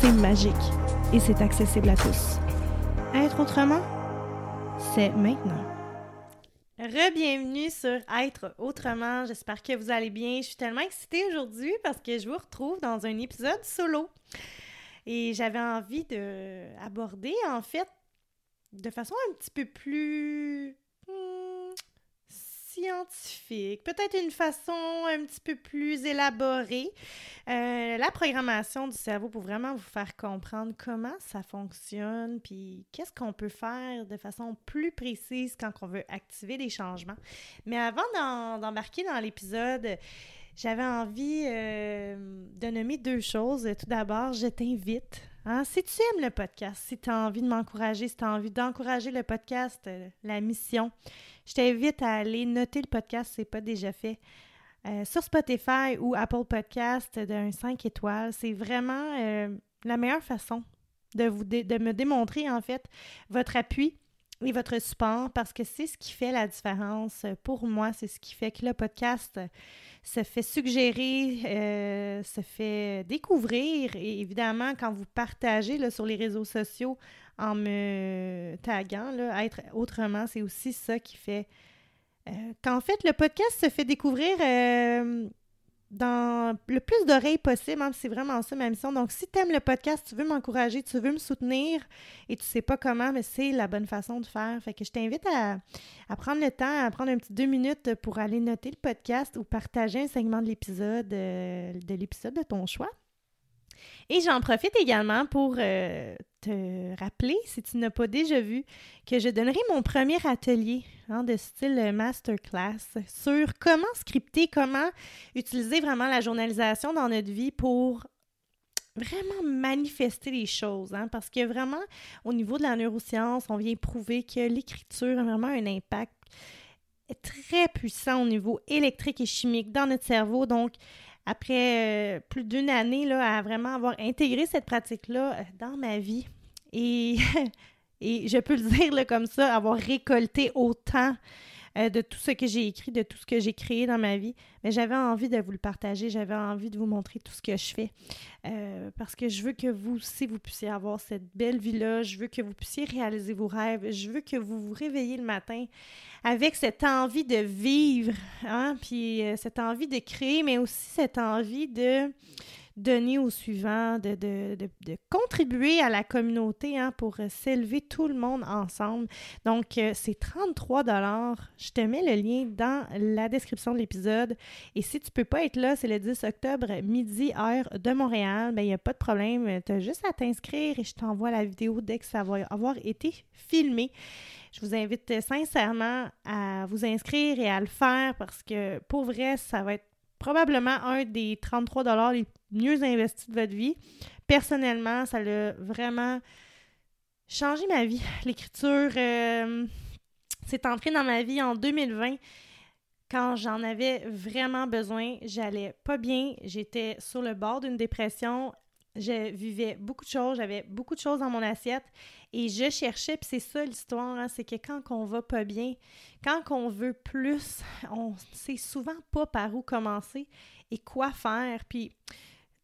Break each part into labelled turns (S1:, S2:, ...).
S1: c'est magique et c'est accessible à tous. Être autrement, c'est maintenant. Re-bienvenue sur Être autrement. J'espère que vous allez bien. Je suis tellement excitée aujourd'hui parce que je vous retrouve dans un épisode solo. Et j'avais envie de aborder en fait de façon un petit peu plus hmm, scientifique, peut-être une façon un petit peu plus élaborée, euh, la programmation du cerveau pour vraiment vous faire comprendre comment ça fonctionne, puis qu'est-ce qu'on peut faire de façon plus précise quand on veut activer des changements. Mais avant d'embarquer dans l'épisode, j'avais envie euh, de nommer deux choses. Tout d'abord, je t'invite Hein, si tu aimes le podcast, si tu as envie de m'encourager, si tu as envie d'encourager le podcast, euh, la mission, je t'invite à aller noter le podcast si ce n'est pas déjà fait. Euh, sur Spotify ou Apple Podcast d'un 5 étoiles. C'est vraiment euh, la meilleure façon de, vous de me démontrer en fait votre appui et votre support parce que c'est ce qui fait la différence pour moi. C'est ce qui fait que le podcast se fait suggérer, euh, se fait découvrir. Et évidemment, quand vous partagez là, sur les réseaux sociaux en me taguant, là, être autrement, c'est aussi ça qui fait euh, qu'en fait, le podcast se fait découvrir euh, dans le plus d'oreilles possible. Hein, c'est vraiment ça ma mission. Donc, si tu aimes le podcast, tu veux m'encourager, tu veux me soutenir et tu sais pas comment, mais c'est la bonne façon de faire. Fait que je t'invite à, prendre le temps, à prendre un petit deux minutes pour aller noter le podcast ou partager un segment de l'épisode, euh, de l'épisode de ton choix. Et j'en profite également pour euh, te rappeler, si tu n'as pas déjà vu, que je donnerai mon premier atelier hein, de style masterclass sur comment scripter, comment utiliser vraiment la journalisation dans notre vie pour vraiment manifester les choses, hein, parce que vraiment, au niveau de la neuroscience, on vient prouver que l'écriture a vraiment un impact très puissant au niveau électrique et chimique dans notre cerveau. Donc, après euh, plus d'une année là, à vraiment avoir intégré cette pratique-là euh, dans ma vie. Et, et je peux le dire là, comme ça, avoir récolté autant euh, de tout ce que j'ai écrit, de tout ce que j'ai créé dans ma vie. Mais j'avais envie de vous le partager, j'avais envie de vous montrer tout ce que je fais. parce que je veux que vous aussi, vous puissiez avoir cette belle vie-là. Je veux que vous puissiez réaliser vos rêves. Je veux que vous vous réveillez le matin avec cette envie de vivre, hein, puis euh, cette envie de créer, mais aussi cette envie de donner au suivant, de, de, de, contribuer à la communauté hein, pour euh, s'élever tout le monde ensemble. Donc, euh, c'est 33 Je te mets le lien dans la description de l'épisode. Et si tu ne peux pas être là, c'est le 10 octobre, midi, heure de Montréal, ben il n'y a pas de problème. Tu as juste à t'inscrire et je t'envoie la vidéo dès que ça va avoir été filmé. Je vous invite sincèrement à vous inscrire et à le faire parce que pour vrai, ça va être probablement un des 33 les mieux investis de votre vie. Personnellement, ça a vraiment changé ma vie. L'écriture, euh, c'est entré dans ma vie en 2020 quand j'en avais vraiment besoin. J'allais pas bien, j'étais sur le bord d'une dépression. Je vivais beaucoup de choses, j'avais beaucoup de choses dans mon assiette et je cherchais, puis c'est ça l'histoire, hein, c'est que quand on va pas bien, quand on veut plus, on sait souvent pas par où commencer et quoi faire. Puis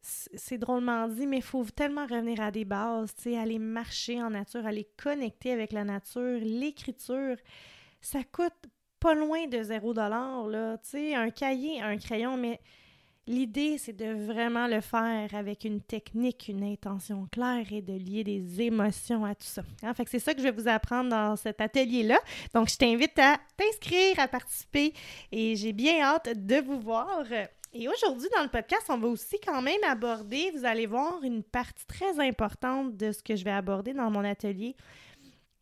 S1: c'est drôlement dit, mais il faut tellement revenir à des bases, aller marcher en nature, aller connecter avec la nature, l'écriture. Ça coûte pas loin de zéro dollar, là, un cahier, un crayon, mais l'idée, c'est de vraiment le faire avec une technique, une intention claire et de lier des émotions à tout ça. Hein? Fait que c'est ça que je vais vous apprendre dans cet atelier-là. Donc, je t'invite à t'inscrire, à participer et j'ai bien hâte de vous voir. Et aujourd'hui, dans le podcast, on va aussi quand même aborder, vous allez voir, une partie très importante de ce que je vais aborder dans mon atelier,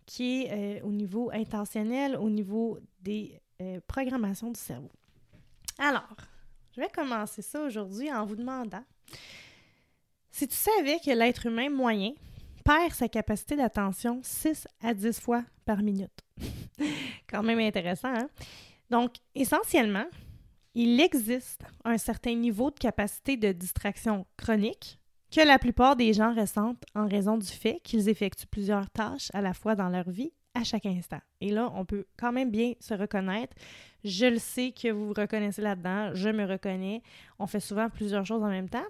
S1: qui est euh, au niveau intentionnel, au niveau des euh, programmations du cerveau. Alors, je vais commencer ça aujourd'hui en vous demandant si tu savais que l'être humain moyen perd sa capacité d'attention 6 à 10 fois par minute. quand même intéressant, hein? Donc, essentiellement, il existe un certain niveau de capacité de distraction chronique que la plupart des gens ressentent en raison du fait qu'ils effectuent plusieurs tâches à la fois dans leur vie à chaque instant. Et là, on peut quand même bien se reconnaître. Je le sais que vous vous reconnaissez là-dedans, je me reconnais. On fait souvent plusieurs choses en même temps.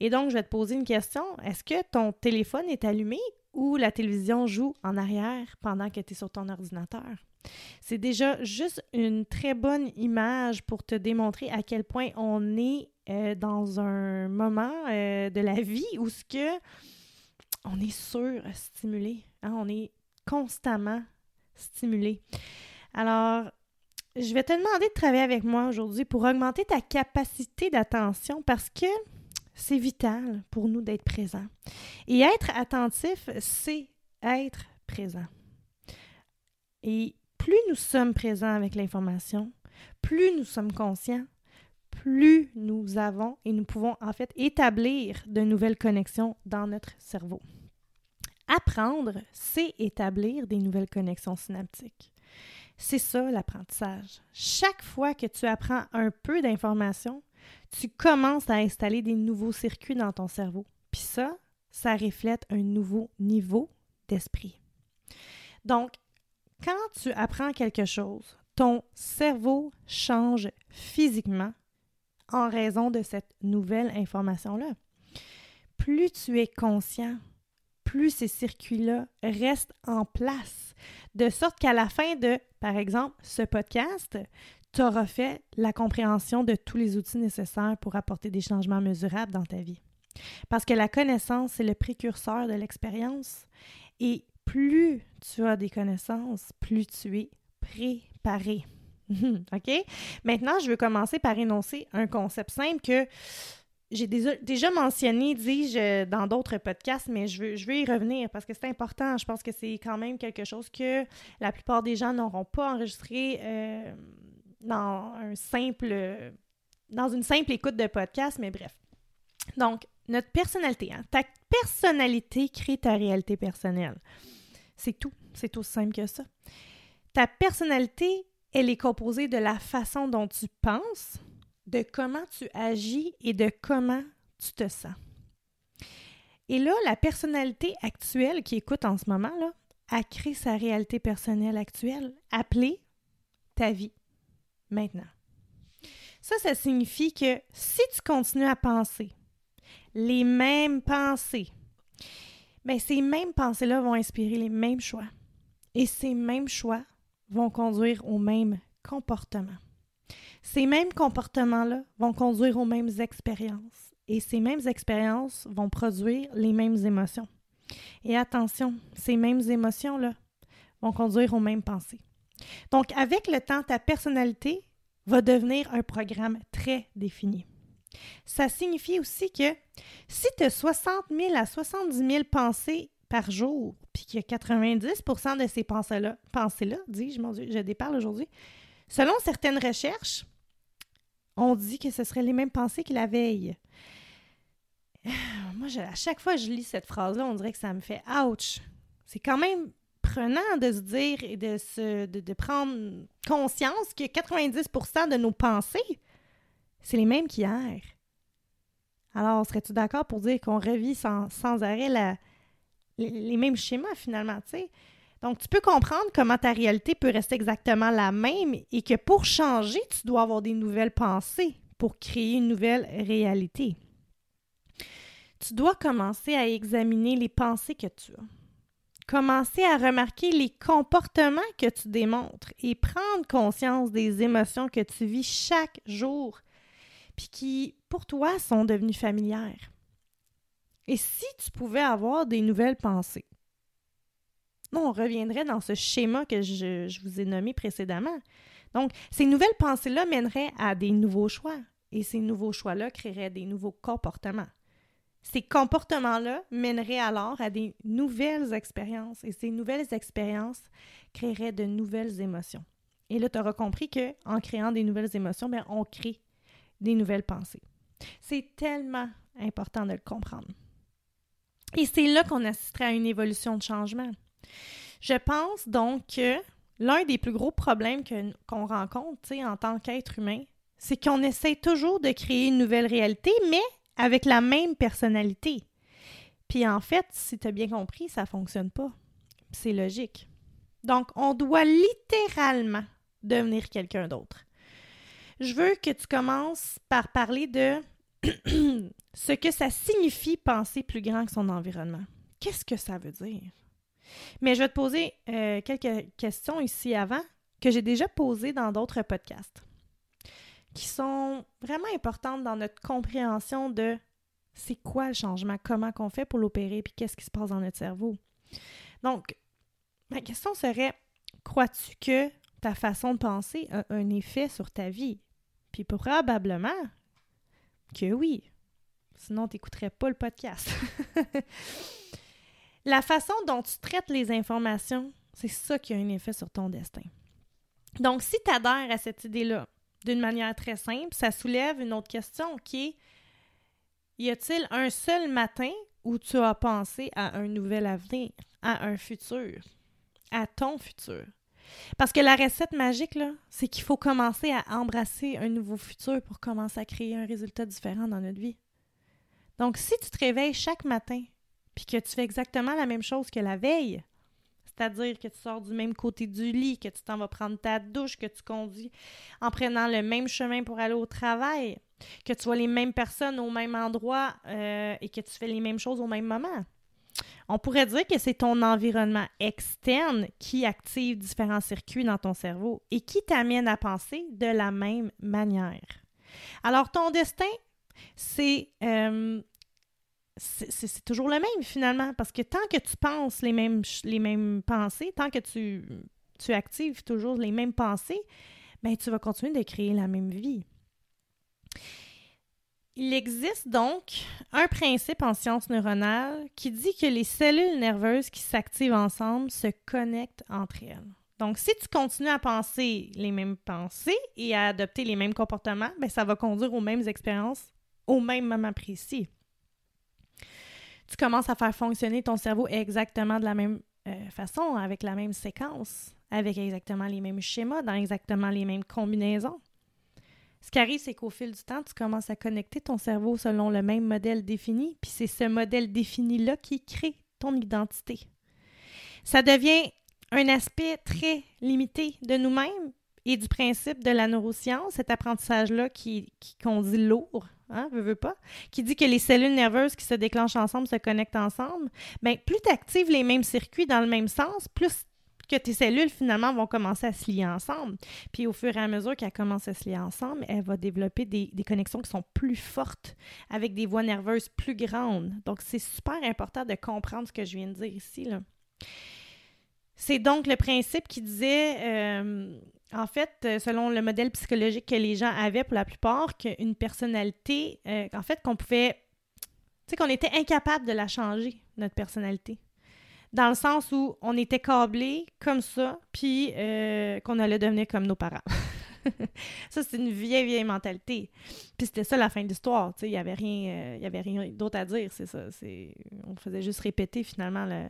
S1: Et donc, je vais te poser une question. Est-ce que ton téléphone est allumé ou la télévision joue en arrière pendant que tu es sur ton ordinateur? C'est déjà juste une très bonne image pour te démontrer à quel point on est euh, dans un moment euh, de la vie où ce que on est surstimulé, hein, on est constamment stimulé. Alors, je vais te demander de travailler avec moi aujourd'hui pour augmenter ta capacité d'attention parce que c'est vital pour nous d'être présents. Et être attentif, c'est être présent. Et plus nous sommes présents avec l'information, plus nous sommes conscients, plus nous avons et nous pouvons en fait établir de nouvelles connexions dans notre cerveau. Apprendre, c'est établir des nouvelles connexions synaptiques. C'est ça l'apprentissage. Chaque fois que tu apprends un peu d'informations, tu commences à installer des nouveaux circuits dans ton cerveau. Puis ça, ça reflète un nouveau niveau d'esprit. Donc, quand tu apprends quelque chose, ton cerveau change physiquement en raison de cette nouvelle information-là. Plus tu es conscient, plus ces circuits-là restent en place, de sorte qu'à la fin de, par exemple, ce podcast, tu auras fait la compréhension de tous les outils nécessaires pour apporter des changements mesurables dans ta vie. Parce que la connaissance, c'est le précurseur de l'expérience et plus tu as des connaissances, plus tu es préparé. OK? Maintenant, je veux commencer par énoncer un concept simple que j'ai déjà, mentionné, dis-je, dans d'autres podcasts, mais je veux, je veux y revenir parce que c'est important. Je pense que c'est quand même quelque chose que la plupart des gens n'auront pas enregistré euh, dans un simple dans une simple écoute de podcast, mais bref. Donc, notre personnalité, hein? ta personnalité crée ta réalité personnelle. C'est tout. C'est aussi simple que ça. Ta personnalité, elle est composée de la façon dont tu penses, de comment tu agis et de comment tu te sens. Et là, la personnalité actuelle qui écoute en ce moment, là, a créé sa réalité personnelle actuelle, appelée ta vie, maintenant. Ça, ça signifie que si tu continues à penser les mêmes pensées, mais ces mêmes pensées-là vont inspirer les mêmes choix. Et ces mêmes choix vont conduire aux mêmes comportements. Ces mêmes comportements-là vont conduire aux mêmes expériences. Et ces mêmes expériences vont produire les mêmes émotions. Et attention, ces mêmes émotions-là vont conduire aux mêmes pensées. Donc, avec le temps, ta personnalité va devenir un programme très défini. Ça signifie aussi que si tu as 60 000 à 70 000 pensées par jour, puis qu'il y a 90% de ces pensées-là, pensées-là, dis-je, mon Dieu, je déparle aujourd'hui, selon certaines recherches, on dit que ce seraient les mêmes pensées que la veille. Moi, à chaque fois que je lis cette phrase-là, on dirait que ça me fait ouch. C'est quand même prenant de se dire et de, se, de, prendre conscience que 90% de nos pensées, c'est les mêmes qu'hier. Alors, serais-tu d'accord pour dire qu'on revit sans, arrêt les, mêmes schémas finalement, tu? Donc, tu peux comprendre comment ta réalité peut rester exactement la même et que pour changer, tu dois avoir des nouvelles pensées pour créer une nouvelle réalité. Tu dois commencer à examiner les pensées que tu as. Commencer à remarquer les comportements que tu démontres et prendre conscience des émotions que tu vis chaque jour, puis qui, pour toi, sont devenues familières. Et si tu pouvais avoir des nouvelles pensées? Non, on reviendrait dans ce schéma que je, vous ai nommé précédemment. Donc, ces nouvelles pensées-là mèneraient à des nouveaux choix et ces nouveaux choix-là créeraient des nouveaux comportements. Ces comportements-là mèneraient alors à des nouvelles expériences et ces nouvelles expériences créeraient de nouvelles émotions. Et là, tu auras compris qu'en créant des nouvelles émotions, bien, on crée des nouvelles pensées. C'est tellement important de le comprendre. Et c'est là qu'on assisterait à une évolution de changement. Je pense donc que l'un des plus gros problèmes qu'on rencontre en tant qu'être humain, c'est qu'on essaie toujours de créer une nouvelle réalité, mais avec la même personnalité. Puis en fait, si tu as bien compris, ça ne fonctionne pas. C'est logique. Donc, on doit littéralement devenir quelqu'un d'autre. Je veux que tu commences par parler de ce que ça signifie penser plus grand que son environnement. Qu'est-ce que ça veut dire? Mais je vais te poser euh, quelques questions ici avant que j'ai déjà posées dans d'autres podcasts qui sont vraiment importantes dans notre compréhension de c'est quoi le changement, comment qu'on fait pour l'opérer, puis qu'est-ce qui se passe dans notre cerveau. Donc, ma question serait, crois-tu que ta façon de penser a un effet sur ta vie? Puis probablement que oui. Sinon, tu n'écouterais pas le podcast. La façon dont tu traites les informations, c'est ça qui a un effet sur ton destin. Donc, si tu adhères à cette idée-là d'une manière très simple, ça soulève une autre question qui est y a-t-il un seul matin où tu as pensé à un nouvel avenir, à un futur, à ton futur? Parce que la recette magique, là, c'est qu'il faut commencer à embrasser un nouveau futur pour commencer à créer un résultat différent dans notre vie. Donc, si tu te réveilles chaque matin puis que tu fais exactement la même chose que la veille, c'est-à-dire que tu sors du même côté du lit, que tu t'en vas prendre ta douche, que tu conduis en prenant le même chemin pour aller au travail, que tu vois les mêmes personnes au même endroit euh, et que tu fais les mêmes choses au même moment. On pourrait dire que c'est ton environnement externe qui active différents circuits dans ton cerveau et qui t'amène à penser de la même manière. Alors, ton destin, c'est euh, c'est toujours le même finalement, parce que tant que tu penses les mêmes, pensées, tant que tu, tu actives toujours les mêmes pensées, ben, tu vas continuer de créer la même vie. Il existe donc un principe en sciences neuronales qui dit que les cellules nerveuses qui s'activent ensemble se connectent entre elles. Donc, si tu continues à penser les mêmes pensées et à adopter les mêmes comportements, ben, ça va conduire aux mêmes expériences au même moment précis tu commences à faire fonctionner ton cerveau exactement de la même euh, façon, avec la même séquence, avec exactement les mêmes schémas, dans exactement les mêmes combinaisons. Ce qui arrive, c'est qu'au fil du temps, tu commences à connecter ton cerveau selon le même modèle défini, puis c'est ce modèle défini-là qui crée ton identité. Ça devient un aspect très limité de nous-mêmes et du principe de la neuroscience, cet apprentissage-là qui, qu'on dit lourd, hein, veux, pas, qui dit que les cellules nerveuses qui se déclenchent ensemble se connectent ensemble, bien, plus tu actives les mêmes circuits dans le même sens, plus que tes cellules, finalement, vont commencer à se lier ensemble. Puis au fur et à mesure qu'elles commencent à se lier ensemble, elles vont développer des, connexions qui sont plus fortes, avec des voies nerveuses plus grandes. Donc, c'est super important de comprendre ce que je viens de dire ici. Là. C'est donc le principe qui disait, euh, en fait, selon le modèle psychologique que les gens avaient pour la plupart, qu'une personnalité, euh, en fait, qu'on pouvait, tu sais, qu'on était incapable de la changer, notre personnalité. Dans le sens où on était câblé comme ça, puis qu'on allait devenir comme nos parents. ça, c'est une vieille, vieille mentalité. Puis c'était ça la fin de l'histoire. Il n'y avait rien, avait rien d'autre à dire, c'est ça. On faisait juste répéter finalement le,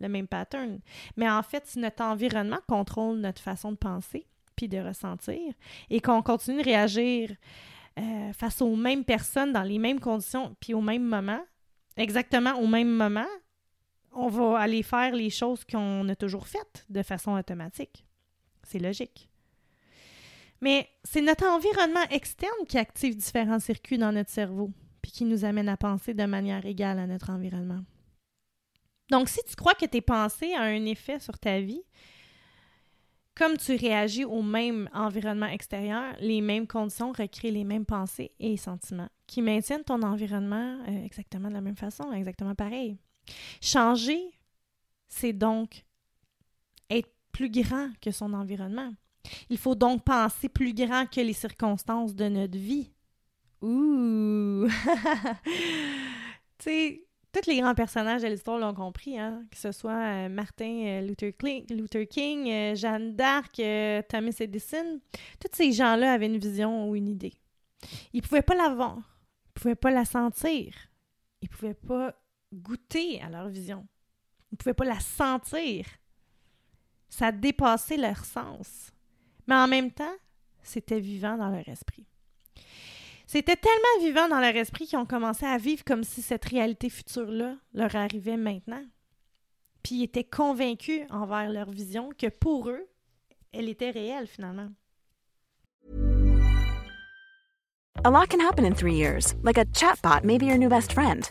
S1: le même pattern. Mais en fait, si notre environnement contrôle notre façon de penser puis de ressentir et qu'on continue de réagir euh, face aux mêmes personnes dans les mêmes conditions puis au même moment, exactement au même moment, on va aller faire les choses qu'on a toujours faites de façon automatique. C'est logique. Mais c'est notre environnement externe qui active différents circuits dans notre cerveau, puis qui nous amène à penser de manière égale à notre environnement. Donc, si tu crois que tes pensées ont un effet sur ta vie, comme tu réagis au même environnement extérieur, les mêmes conditions recréent les mêmes pensées et sentiments qui maintiennent ton environnement euh, exactement de la même façon, exactement pareil. Changer, c'est donc être plus grand que son environnement. Il faut donc penser plus grand que les circonstances de notre vie. Ouh! tu sais, tous les grands personnages de l'histoire l'ont compris, hein? que ce soit euh, Martin euh, Luther, King, euh, Jeanne d'Arc, Thomas Edison. Tous ces gens-là avaient une vision ou une idée. Ils ne pouvaient pas la voir, ils ne pouvaient pas la sentir, ils ne pouvaient pas goûter à leur vision, ils ne pouvaient pas la sentir. Ça dépassait leur sens. Mais en même temps, c'était vivant dans leur esprit. C'était tellement vivant dans leur esprit qu'ils ont commencé à vivre comme si cette réalité future-là leur arrivait maintenant. Puis ils étaient convaincus envers leur vision que pour eux, elle était réelle finalement.
S2: A lot can happen in three years, like a chatbot may be your new best friend.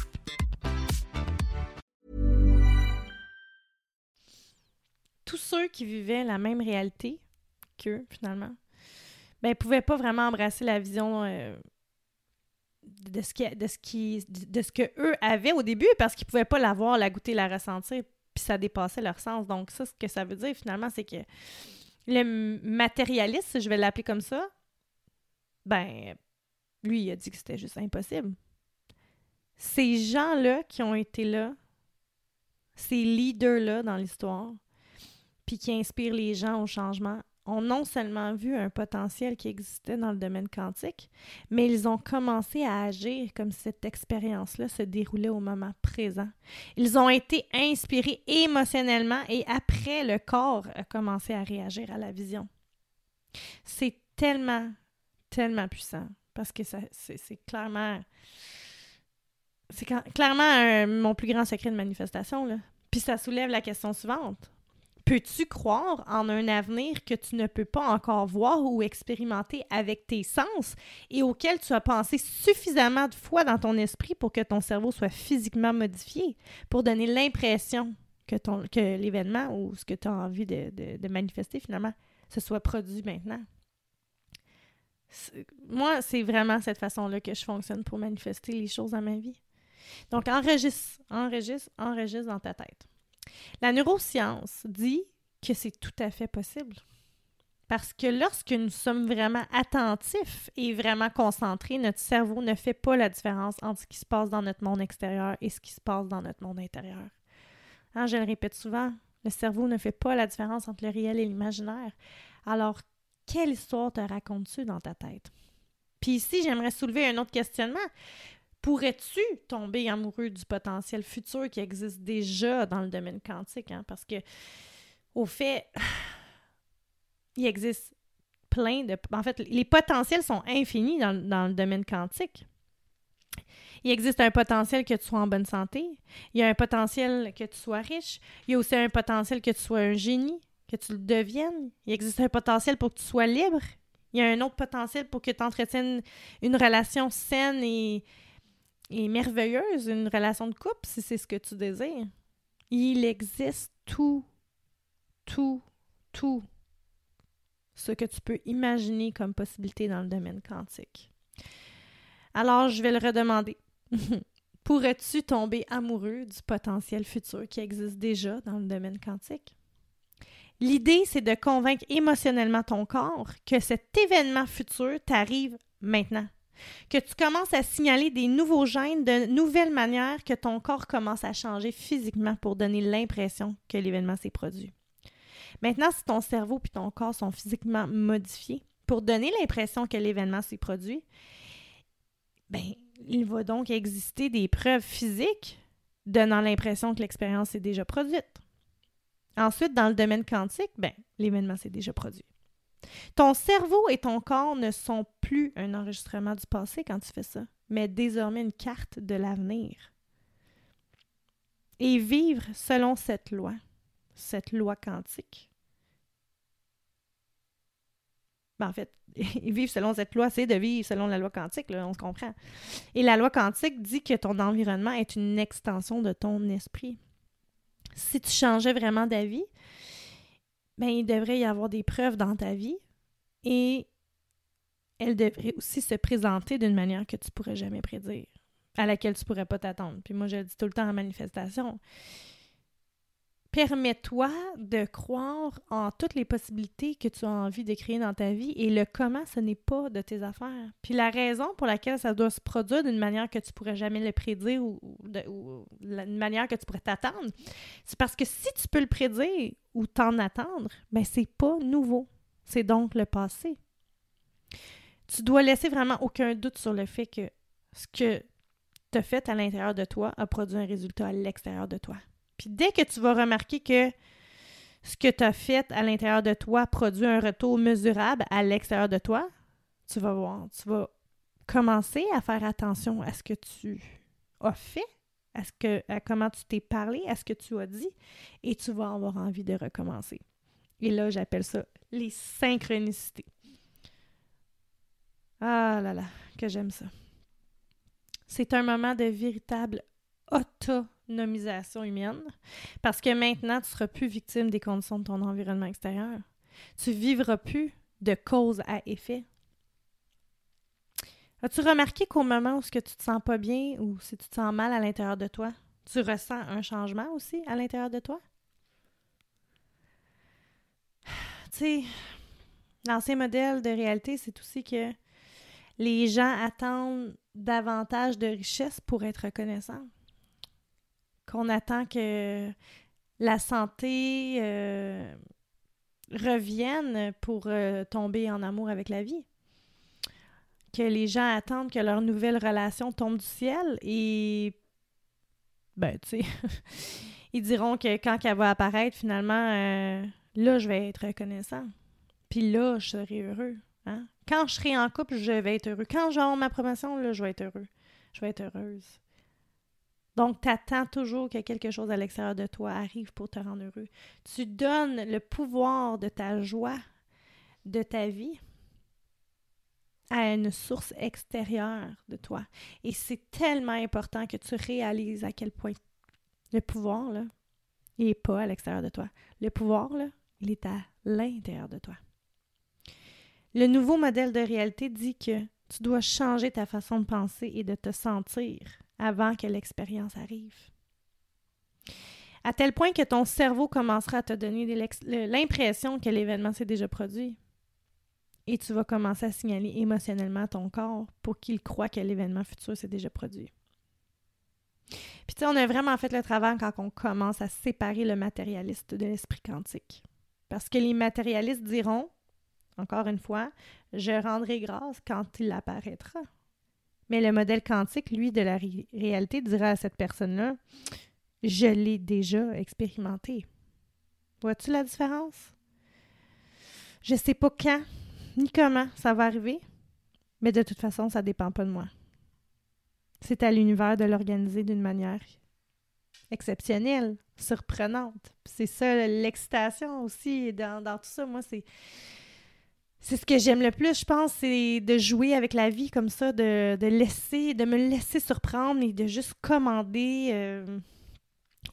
S1: ceux qui vivaient la même réalité qu'eux, finalement, ben, pouvaient pas vraiment embrasser la vision euh, de, ce qui, de, ce qui, de ce que eux avaient au début parce qu'ils pouvaient pas la voir, la goûter, la ressentir, puis ça dépassait leur sens. Donc, ça, ce que ça veut dire, finalement, c'est que le matérialiste, je vais l'appeler comme ça, ben, lui, il a dit que c'était juste impossible. Ces gens-là qui ont été là, ces leaders-là dans l'histoire, qui inspirent les gens au changement, ont non seulement vu un potentiel qui existait dans le domaine quantique, mais ils ont commencé à agir comme si cette expérience-là se déroulait au moment présent. Ils ont été inspirés émotionnellement et après, le corps a commencé à réagir à la vision. C'est tellement, tellement puissant parce que c'est clairement... C'est clairement mon plus grand secret de manifestation. Puis ça soulève la question suivante Peux-tu croire en un avenir que tu ne peux pas encore voir ou expérimenter avec tes sens et auquel tu as pensé suffisamment de fois dans ton esprit pour que ton cerveau soit physiquement modifié, pour donner l'impression que, que l'événement ou ce que tu as envie de, manifester finalement se soit produit maintenant? Moi, c'est vraiment cette façon-là que je fonctionne pour manifester les choses dans ma vie. Donc, enregistre, enregistre, enregistre dans ta tête. La neuroscience dit que c'est tout à fait possible. Parce que lorsque nous sommes vraiment attentifs et vraiment concentrés, notre cerveau ne fait pas la différence entre ce qui se passe dans notre monde extérieur et ce qui se passe dans notre monde intérieur. Hein, je le répète souvent, le cerveau ne fait pas la différence entre le réel et l'imaginaire. Alors, quelle histoire te racontes-tu dans ta tête? Puis ici, j'aimerais soulever un autre questionnement. Pourrais-tu tomber amoureux du potentiel futur qui existe déjà dans le domaine quantique? Hein? Parce que, au fait, il existe plein de... En fait, les potentiels sont infinis dans, dans le domaine quantique. Il existe un potentiel que tu sois en bonne santé. Il y a un potentiel que tu sois riche. Il y a aussi un potentiel que tu sois un génie, que tu le deviennes. Il existe un potentiel pour que tu sois libre. Il y a un autre potentiel pour que tu entretiennes une relation saine et, et merveilleuse, une relation de couple, si c'est ce que tu désires. Il existe tout, tout, tout ce que tu peux imaginer comme possibilité dans le domaine quantique. Alors, je vais le redemander. Pourrais-tu tomber amoureux du potentiel futur qui existe déjà dans le domaine quantique? L'idée, c'est de convaincre émotionnellement ton corps que cet événement futur t'arrive maintenant. Que tu commences à signaler des nouveaux gènes de nouvelles manières que ton corps commence à changer physiquement pour donner l'impression que l'événement s'est produit. Maintenant, si ton cerveau et ton corps sont physiquement modifiés pour donner l'impression que l'événement s'est produit, ben, il va donc exister des preuves physiques donnant l'impression que l'expérience est déjà produite. Ensuite, dans le domaine quantique, ben, l'événement s'est déjà produit. Ton cerveau et ton corps ne sont plus un enregistrement du passé quand tu fais ça, mais désormais une carte de l'avenir. Et vivre selon cette loi, cette loi quantique. Ben, en fait, vivre selon cette loi, c'est de vivre selon la loi quantique, on se comprend. Et la loi quantique dit que ton environnement est une extension de ton esprit. Si tu changeais vraiment d'avis, ben, il devrait y avoir des preuves dans ta vie et elles devraient aussi se présenter d'une manière que tu pourrais jamais prédire, à laquelle tu pourrais pas t'attendre. Puis moi, je le dis tout le temps en manifestation permets-toi de croire en toutes les possibilités que tu as envie de créer dans ta vie et le comment, ce n'est pas de tes affaires. Puis la raison pour laquelle ça doit se produire d'une manière que tu pourrais jamais le prédire ou, d'une manière que tu pourrais t'attendre, c'est parce que si tu peux le prédire ou t'en attendre, ben c'est pas nouveau. C'est donc le passé. Tu dois laisser vraiment aucun doute sur le fait que ce que tu as fait à l'intérieur de toi a produit un résultat à l'extérieur de toi. Puis dès que tu vas remarquer que ce que tu as fait à l'intérieur de toi produit un retour mesurable à l'extérieur de toi, tu vas voir, tu vas commencer à faire attention à ce que tu as fait, à, à comment tu t'es parlé, à ce que tu as dit, et tu vas avoir envie de recommencer. Et là, j'appelle ça les synchronicités. Ah là là, que j'aime ça. C'est un moment de véritable auto nomisation humaine, parce que maintenant, tu ne seras plus victime des conditions de ton environnement extérieur. Tu vivras plus de cause à effet. As-tu remarqué qu'au moment où ce que tu te sens pas bien ou si tu te sens mal à l'intérieur de toi, tu ressens un changement aussi à l'intérieur de toi? Tu sais, l'ancien modèle de réalité, c'est aussi que les gens attendent davantage de richesse pour être reconnaissants qu'on attend que la santé euh, revienne pour euh, tomber en amour avec la vie. Que les gens attendent que leur nouvelle relation tombe du ciel et ben tu sais ils diront que quand elle va apparaître finalement euh, là je vais être reconnaissant. Puis là je serai heureux, hein? Quand je serai en couple, je vais être heureux. Quand j'aurai ma promotion, là, je vais être heureux. Je vais être heureuse. Donc, tu attends toujours que quelque chose à l'extérieur de toi arrive pour te rendre heureux. Tu donnes le pouvoir de ta joie, de ta vie, à une source extérieure de toi. Et c'est tellement important que tu réalises à quel point le pouvoir, là, il n'est pas à l'extérieur de toi. Le pouvoir, là, il est à l'intérieur de toi. Le nouveau modèle de réalité dit que tu dois changer ta façon de penser et de te sentir avant que l'expérience arrive. À tel point que ton cerveau commencera à te donner l'impression que l'événement s'est déjà produit. Et tu vas commencer à signaler émotionnellement ton corps pour qu'il croit que l'événement futur s'est déjà produit. Puis tu sais, on a vraiment fait le travail quand on commence à séparer le matérialiste de l'esprit quantique. Parce que les matérialistes diront, encore une fois, je rendrai grâce quand il apparaîtra. Mais le modèle quantique, lui, de la réalité, dira à cette personne-là Je l'ai déjà expérimenté. Vois-tu la différence? Je ne sais pas quand ni comment ça va arriver, mais de toute façon, ça ne dépend pas de moi. C'est à l'univers de l'organiser d'une manière exceptionnelle, surprenante. C'est ça l'excitation aussi dans, dans tout ça. Moi, c'est c'est ce que j'aime le plus, je pense, c'est de jouer avec la vie comme ça, de, laisser, de me laisser surprendre et de juste commander euh,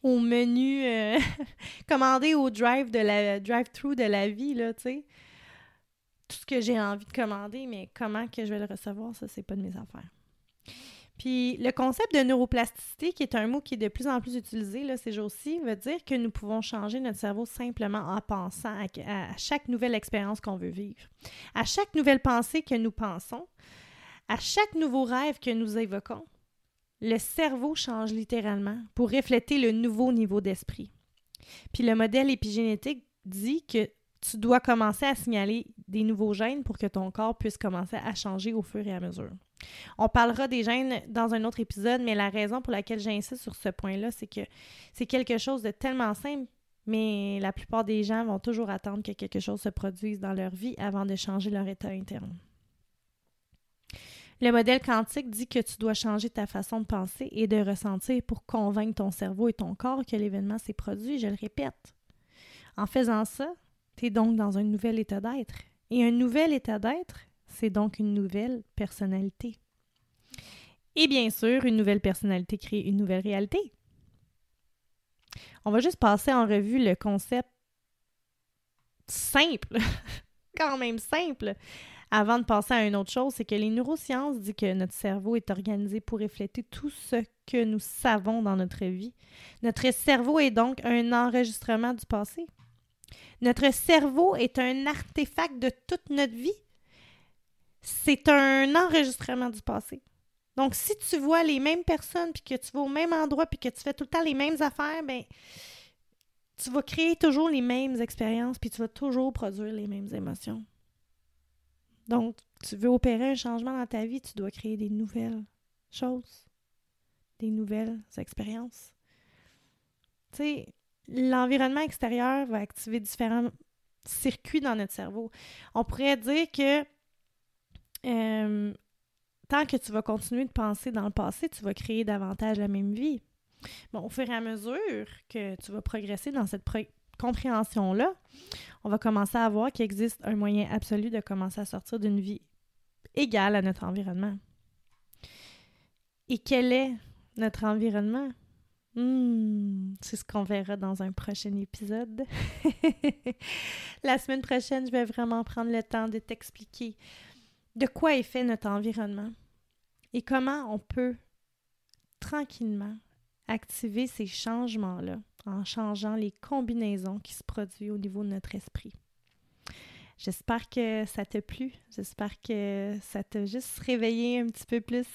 S1: au menu, euh, commander au drive de la drive-through de la vie, là, tu sais. Tout ce que j'ai envie de commander, mais comment que je vais le recevoir, ça, c'est pas de mes affaires. Puis le concept de neuroplasticité, qui est un mot qui est de plus en plus utilisé ces jours-ci, veut dire que nous pouvons changer notre cerveau simplement en pensant à, chaque nouvelle expérience qu'on veut vivre, à chaque nouvelle pensée que nous pensons, à chaque nouveau rêve que nous évoquons. Le cerveau change littéralement pour refléter le nouveau niveau d'esprit. Puis le modèle épigénétique dit que tu dois commencer à signaler des nouveaux gènes pour que ton corps puisse commencer à changer au fur et à mesure. On parlera des gènes dans un autre épisode, mais la raison pour laquelle j'insiste sur ce point-là, c'est que c'est quelque chose de tellement simple, mais la plupart des gens vont toujours attendre que quelque chose se produise dans leur vie avant de changer leur état interne. Le modèle quantique dit que tu dois changer ta façon de penser et de ressentir pour convaincre ton cerveau et ton corps que l'événement s'est produit, je le répète. En faisant ça, tu es donc dans un nouvel état d'être. Et un nouvel état d'être, c'est donc une nouvelle personnalité. Et bien sûr, une nouvelle personnalité crée une nouvelle réalité. On va juste passer en revue le concept simple, quand même simple, avant de passer à une autre chose, c'est que les neurosciences disent que notre cerveau est organisé pour refléter tout ce que nous savons dans notre vie. Notre cerveau est donc un enregistrement du passé. Notre cerveau est un artefact de toute notre vie c'est un enregistrement du passé. Donc, si tu vois les mêmes personnes, puis que tu vas au même endroit, puis que tu fais tout le temps les mêmes affaires, ben tu vas créer toujours les mêmes expériences, puis tu vas toujours produire les mêmes émotions. Donc, tu veux opérer un changement dans ta vie, tu dois créer des nouvelles choses, des nouvelles expériences. Tu sais, l'environnement extérieur va activer différents circuits dans notre cerveau. On pourrait dire que euh, tant que tu vas continuer de penser dans le passé, tu vas créer davantage la même vie. Bon, au fur et à mesure que tu vas progresser dans cette compréhension-là, on va commencer à voir qu'il existe un moyen absolu de commencer à sortir d'une vie égale à notre environnement. Et quel est notre environnement? Hmm, c'est ce qu'on verra dans un prochain épisode. La semaine prochaine, je vais vraiment prendre le temps de t'expliquer de quoi est fait notre environnement et comment on peut tranquillement activer ces changements-là en changeant les combinaisons qui se produisent au niveau de notre esprit. J'espère que ça t'a plu. J'espère que ça t'a juste réveillé un petit peu plus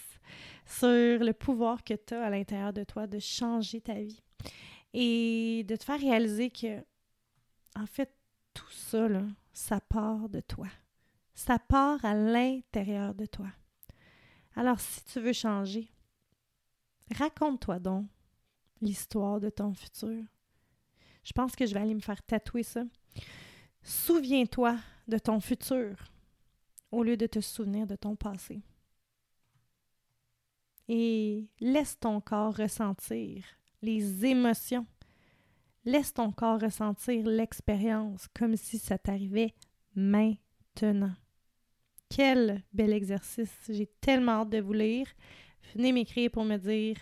S1: sur le pouvoir que tu as à l'intérieur de toi de changer ta vie et de te faire réaliser que, en fait, tout ça, là, ça part de toi. Ça part à l'intérieur de toi. Alors, si tu veux changer, raconte-toi donc l'histoire de ton futur. Je pense que je vais aller me faire tatouer ça. Souviens-toi de ton futur au lieu de te souvenir de ton passé. Et laisse ton corps ressentir les émotions. Laisse ton corps ressentir l'expérience comme si ça t'arrivait maintenant. Quel bel exercice. J'ai tellement hâte de vous lire. Venez m'écrire pour me dire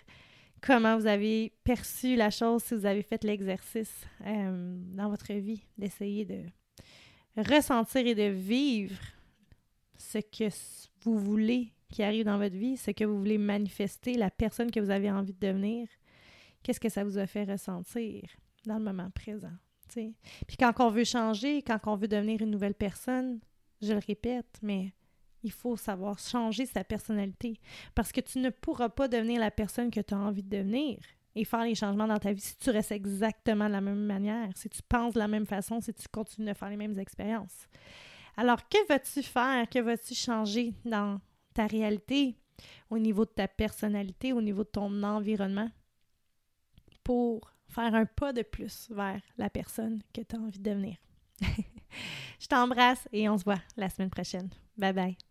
S1: comment vous avez perçu la chose si vous avez fait l'exercice euh, dans votre vie, d'essayer de ressentir et de vivre ce que vous voulez qui arrive dans votre vie, ce que vous voulez manifester, la personne que vous avez envie de devenir. Qu'est-ce que ça vous a fait ressentir dans le moment présent? Puis quand on veut changer, quand on veut devenir une nouvelle personne, je le répète, mais il faut savoir changer sa personnalité. Parce que tu ne pourras pas devenir la personne que tu as envie de devenir et faire les changements dans ta vie si tu restes exactement de la même manière, si tu penses de la même façon, si tu continues de faire les mêmes expériences. Alors, que vas-tu faire? Que vas-tu changer dans ta réalité, au niveau de ta personnalité, au niveau de ton environnement pour faire un pas de plus vers la personne que tu as envie de devenir? Je t'embrasse et on se voit la semaine prochaine. Bye bye.